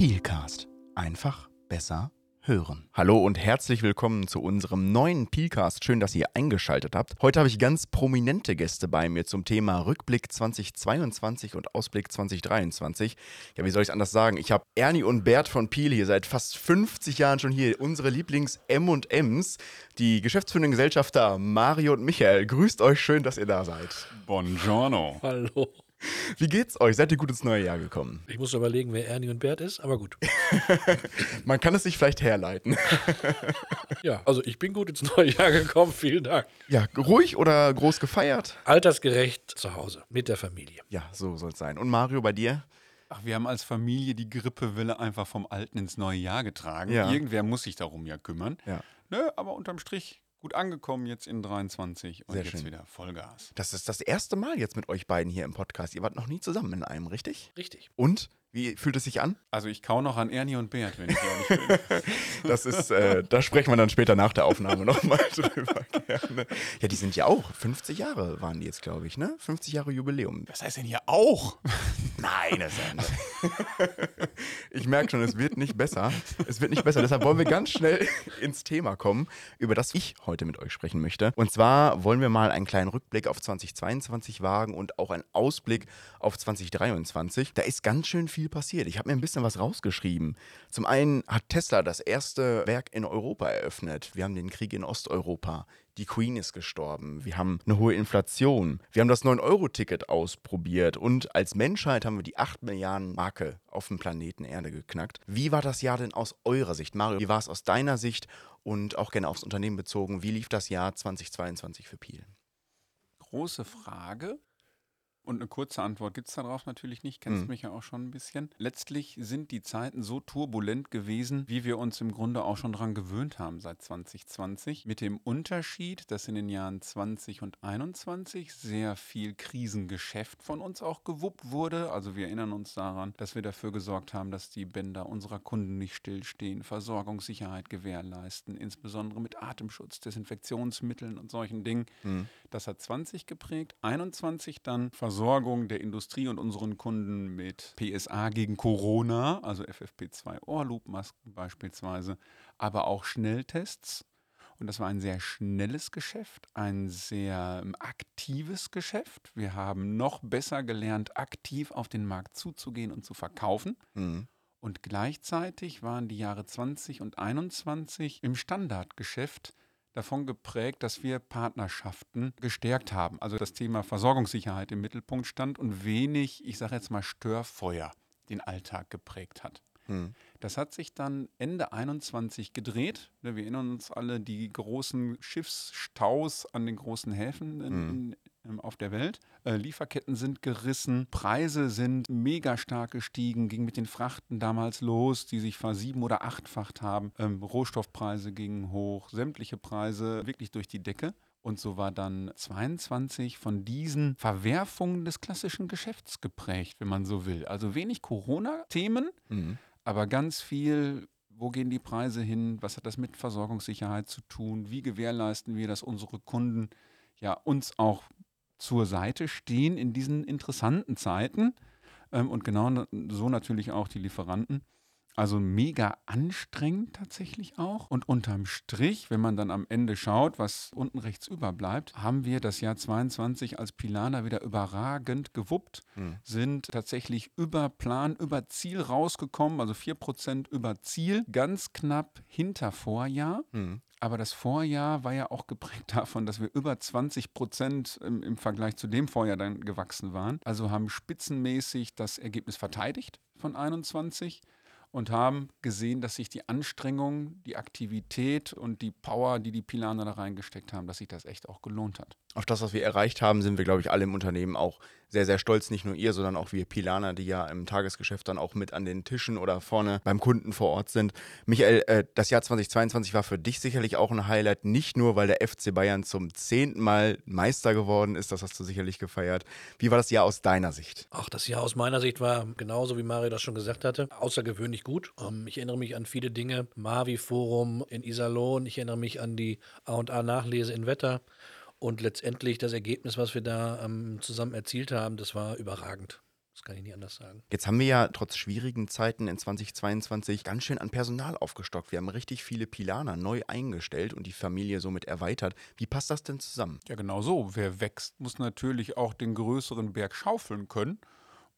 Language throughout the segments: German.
Peelcast. Einfach besser hören. Hallo und herzlich willkommen zu unserem neuen Peelcast. Schön, dass ihr eingeschaltet habt. Heute habe ich ganz prominente Gäste bei mir zum Thema Rückblick 2022 und Ausblick 2023. Ja, wie soll ich es anders sagen? Ich habe Ernie und Bert von Peel hier seit fast 50 Jahren schon hier. Unsere Lieblings-M&Ms, die geschäftsführenden Gesellschafter Mario und Michael. Grüßt euch, schön, dass ihr da seid. Buongiorno. Hallo. Wie geht's euch? Seid ihr gut ins neue Jahr gekommen? Ich muss überlegen, wer Ernie und Bert ist, aber gut. Man kann es sich vielleicht herleiten. Ja, also ich bin gut ins neue Jahr gekommen, vielen Dank. Ja, ruhig oder groß gefeiert? Altersgerecht zu Hause, mit der Familie. Ja, so soll es sein. Und Mario, bei dir? Ach, wir haben als Familie die Grippewelle einfach vom alten ins neue Jahr getragen. Ja. Irgendwer muss sich darum ja kümmern. Ja. Nö, aber unterm Strich gut angekommen jetzt in 23 und Sehr jetzt schön. wieder Vollgas. Das ist das erste Mal jetzt mit euch beiden hier im Podcast. Ihr wart noch nie zusammen in einem, richtig? Richtig. Und? Wie fühlt es sich an? Also ich kau noch an Ernie und Bert, wenn ich ehrlich bin. Das ist, äh, da sprechen wir dann später nach der Aufnahme nochmal drüber. Gerne. Ja, die sind ja auch 50 Jahre waren die jetzt, glaube ich, ne? 50 Jahre Jubiläum. Was heißt denn hier auch? Nein, das Ich merke schon, es wird nicht besser. Es wird nicht besser. Deshalb wollen wir ganz schnell ins Thema kommen, über das ich heute mit euch sprechen möchte. Und zwar wollen wir mal einen kleinen Rückblick auf 2022 wagen und auch einen Ausblick auf 2023. Da ist ganz schön viel passiert. Ich habe mir ein bisschen was rausgeschrieben. Zum einen hat Tesla das erste Werk in Europa eröffnet. Wir haben den Krieg in Osteuropa. Die Queen ist gestorben. Wir haben eine hohe Inflation. Wir haben das 9-Euro-Ticket ausprobiert. Und als Menschheit haben wir die 8 Milliarden Marke auf dem Planeten Erde geknackt. Wie war das Jahr denn aus eurer Sicht? Mario, wie war es aus deiner Sicht und auch gerne aufs Unternehmen bezogen? Wie lief das Jahr 2022 für Peel? Große Frage. Und eine kurze Antwort gibt es darauf natürlich nicht, kennst Mhm. mich ja auch schon ein bisschen. Letztlich sind die Zeiten so turbulent gewesen, wie wir uns im Grunde auch schon dran gewöhnt haben seit 2020. Mit dem Unterschied, dass in den Jahren 20 und 21 sehr viel Krisengeschäft von uns auch gewuppt wurde. Also wir erinnern uns daran, dass wir dafür gesorgt haben, dass die Bänder unserer Kunden nicht stillstehen, Versorgungssicherheit gewährleisten, insbesondere mit Atemschutz, Desinfektionsmitteln und solchen Dingen. Das hat 20 geprägt. 21 dann Versorgung der Industrie und unseren Kunden mit PSA gegen Corona, also FFP2 Ohrloop-Masken beispielsweise, aber auch Schnelltests. Und das war ein sehr schnelles Geschäft, ein sehr ähm, aktives Geschäft. Wir haben noch besser gelernt, aktiv auf den Markt zuzugehen und zu verkaufen. Mhm. Und gleichzeitig waren die Jahre 20 und 21 im Standardgeschäft davon geprägt, dass wir Partnerschaften gestärkt haben. Also das Thema Versorgungssicherheit im Mittelpunkt stand und wenig, ich sage jetzt mal, Störfeuer den Alltag geprägt hat. Mhm. Das hat sich dann Ende 21 gedreht. Wir erinnern uns alle die großen Schiffsstaus an den großen Häfen in, ähm, auf der Welt. Äh, Lieferketten sind gerissen, Preise sind mega stark gestiegen, ging mit den Frachten damals los, die sich versieben- oder achtfacht haben. Ähm, Rohstoffpreise gingen hoch, sämtliche Preise wirklich durch die Decke. Und so war dann 22 von diesen Verwerfungen des klassischen Geschäfts geprägt, wenn man so will. Also wenig Corona-Themen, Mhm. aber ganz viel, wo gehen die Preise hin, was hat das mit Versorgungssicherheit zu tun, wie gewährleisten wir, dass unsere Kunden ja uns auch zur Seite stehen in diesen interessanten Zeiten ähm, und genau na- so natürlich auch die Lieferanten. Also mega anstrengend tatsächlich auch. Und unterm Strich, wenn man dann am Ende schaut, was unten rechts überbleibt, haben wir das Jahr 22 als Pilaner wieder überragend gewuppt, Mhm. sind tatsächlich über Plan, über Ziel rausgekommen, also 4% über Ziel, ganz knapp hinter Vorjahr. Mhm. Aber das Vorjahr war ja auch geprägt davon, dass wir über 20 Prozent im, im Vergleich zu dem Vorjahr dann gewachsen waren. Also haben spitzenmäßig das Ergebnis verteidigt von 21 und haben gesehen, dass sich die Anstrengung, die Aktivität und die Power, die die Pilaner da reingesteckt haben, dass sich das echt auch gelohnt hat. Auf das, was wir erreicht haben, sind wir, glaube ich, alle im Unternehmen auch sehr, sehr stolz. Nicht nur ihr, sondern auch wir Pilaner, die ja im Tagesgeschäft dann auch mit an den Tischen oder vorne beim Kunden vor Ort sind. Michael, äh, das Jahr 2022 war für dich sicherlich auch ein Highlight, nicht nur, weil der FC Bayern zum zehnten Mal Meister geworden ist, das hast du sicherlich gefeiert. Wie war das Jahr aus deiner Sicht? Ach, das Jahr aus meiner Sicht war genauso, wie Mario das schon gesagt hatte, außergewöhnlich gut. Ähm, ich erinnere mich an viele Dinge. Mavi-Forum in Iserlohn. Ich erinnere mich an die A&A-Nachlese in Wetter. Und letztendlich das Ergebnis, was wir da ähm, zusammen erzielt haben, das war überragend. Das kann ich nicht anders sagen. Jetzt haben wir ja trotz schwierigen Zeiten in 2022 ganz schön an Personal aufgestockt. Wir haben richtig viele Pilaner neu eingestellt und die Familie somit erweitert. Wie passt das denn zusammen? Ja, genau so. Wer wächst, muss natürlich auch den größeren Berg schaufeln können.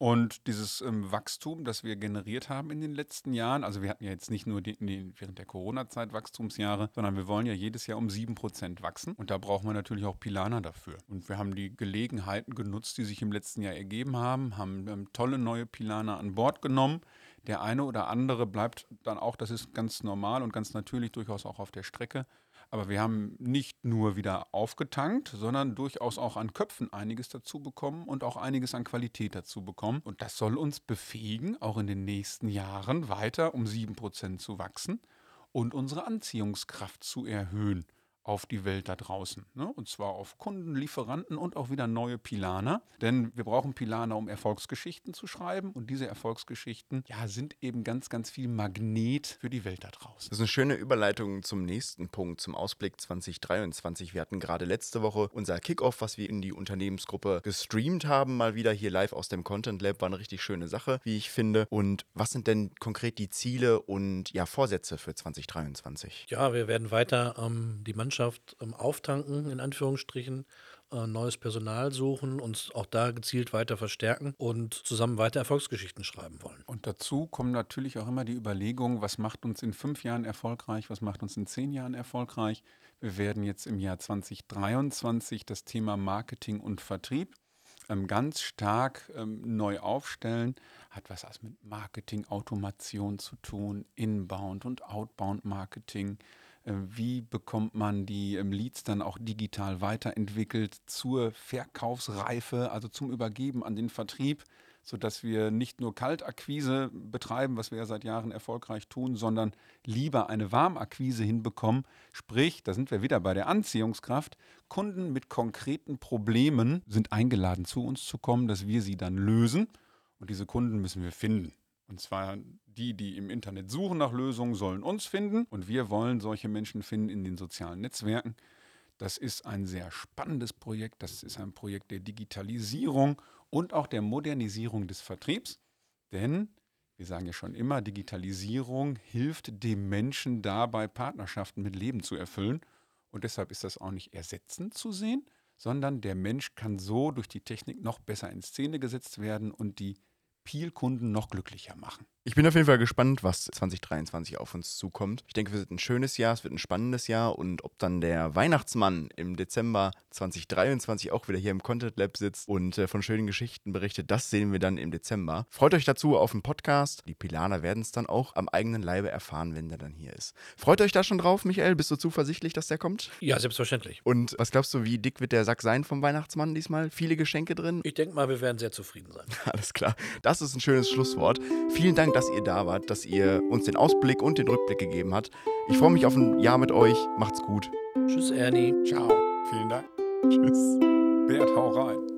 Und dieses ähm, Wachstum, das wir generiert haben in den letzten Jahren, also wir hatten ja jetzt nicht nur die, die, während der Corona-Zeit Wachstumsjahre, sondern wir wollen ja jedes Jahr um 7% wachsen. Und da braucht man natürlich auch Pilaner dafür. Und wir haben die Gelegenheiten genutzt, die sich im letzten Jahr ergeben haben, haben ähm, tolle neue Pilaner an Bord genommen. Der eine oder andere bleibt dann auch, das ist ganz normal und ganz natürlich durchaus auch auf der Strecke. Aber wir haben nicht nur wieder aufgetankt, sondern durchaus auch an Köpfen einiges dazu bekommen und auch einiges an Qualität dazu bekommen. Und das soll uns befähigen, auch in den nächsten Jahren weiter um 7% zu wachsen und unsere Anziehungskraft zu erhöhen auf die Welt da draußen. Ne? Und zwar auf Kunden, Lieferanten und auch wieder neue Pilaner. Denn wir brauchen Pilaner, um Erfolgsgeschichten zu schreiben. Und diese Erfolgsgeschichten ja, sind eben ganz, ganz viel Magnet für die Welt da draußen. Das ist eine schöne Überleitung zum nächsten Punkt, zum Ausblick 2023. Wir hatten gerade letzte Woche unser Kickoff, was wir in die Unternehmensgruppe gestreamt haben, mal wieder hier live aus dem Content Lab. War eine richtig schöne Sache, wie ich finde. Und was sind denn konkret die Ziele und ja, Vorsätze für 2023? Ja, wir werden weiter ähm, die Mannschaft Mannschaft ähm, auftanken, in Anführungsstrichen, äh, neues Personal suchen, uns auch da gezielt weiter verstärken und zusammen weiter Erfolgsgeschichten schreiben wollen. Und dazu kommen natürlich auch immer die Überlegungen, was macht uns in fünf Jahren erfolgreich, was macht uns in zehn Jahren erfolgreich. Wir werden jetzt im Jahr 2023 das Thema Marketing und Vertrieb ähm, ganz stark ähm, neu aufstellen. Hat was mit Marketing, Automation zu tun, Inbound und Outbound Marketing. Äh, wie bekommt man die ähm, Leads dann auch digital weiterentwickelt zur Verkaufsreife, also zum Übergeben an den Vertrieb, sodass wir nicht nur Kaltakquise betreiben, was wir ja seit Jahren erfolgreich tun, sondern lieber eine Warmakquise hinbekommen. Sprich, da sind wir wieder bei der Anziehungskraft. Kunden mit konkreten Problemen sind eingeladen, zu uns zu kommen, dass wir sie dann lösen. Und diese Kunden müssen wir finden. Und zwar die, die im Internet suchen nach Lösungen, sollen uns finden. Und wir wollen solche Menschen finden in den sozialen Netzwerken. Das ist ein sehr spannendes Projekt. Das ist ein Projekt der Digitalisierung und auch der Modernisierung des Vertriebs. Denn wir sagen ja schon immer, Digitalisierung hilft dem Menschen dabei, Partnerschaften mit Leben zu erfüllen. Und deshalb ist das auch nicht ersetzend zu sehen, sondern der Mensch kann so durch die Technik noch besser in Szene gesetzt werden und die Peel-Kunden noch glücklicher machen. Ich bin auf jeden Fall gespannt, was 2023 auf uns zukommt. Ich denke, es wird ein schönes Jahr, es wird ein spannendes Jahr und ob dann der Weihnachtsmann im Dezember 2023 auch wieder hier im Content Lab sitzt und äh, von schönen Geschichten berichtet, das sehen wir dann im Dezember. Freut euch dazu auf dem Podcast. Die Pilaner werden es dann auch am eigenen Leibe erfahren, wenn der dann hier ist. Freut euch da schon drauf, Michael? Bist du zuversichtlich, dass der kommt? Ja, selbstverständlich. Und was glaubst du, wie dick wird der Sack sein vom Weihnachtsmann diesmal? Viele Geschenke drin? Ich denke mal, wir werden sehr zufrieden sein. Alles klar. Das ist ein schönes Schlusswort. Vielen Dank, dass ihr da wart, dass ihr uns den Ausblick und den Rückblick gegeben habt. Ich freue mich auf ein Jahr mit euch. Macht's gut. Tschüss, Ernie. Ciao. Vielen Dank. Tschüss. Bert, hau rein.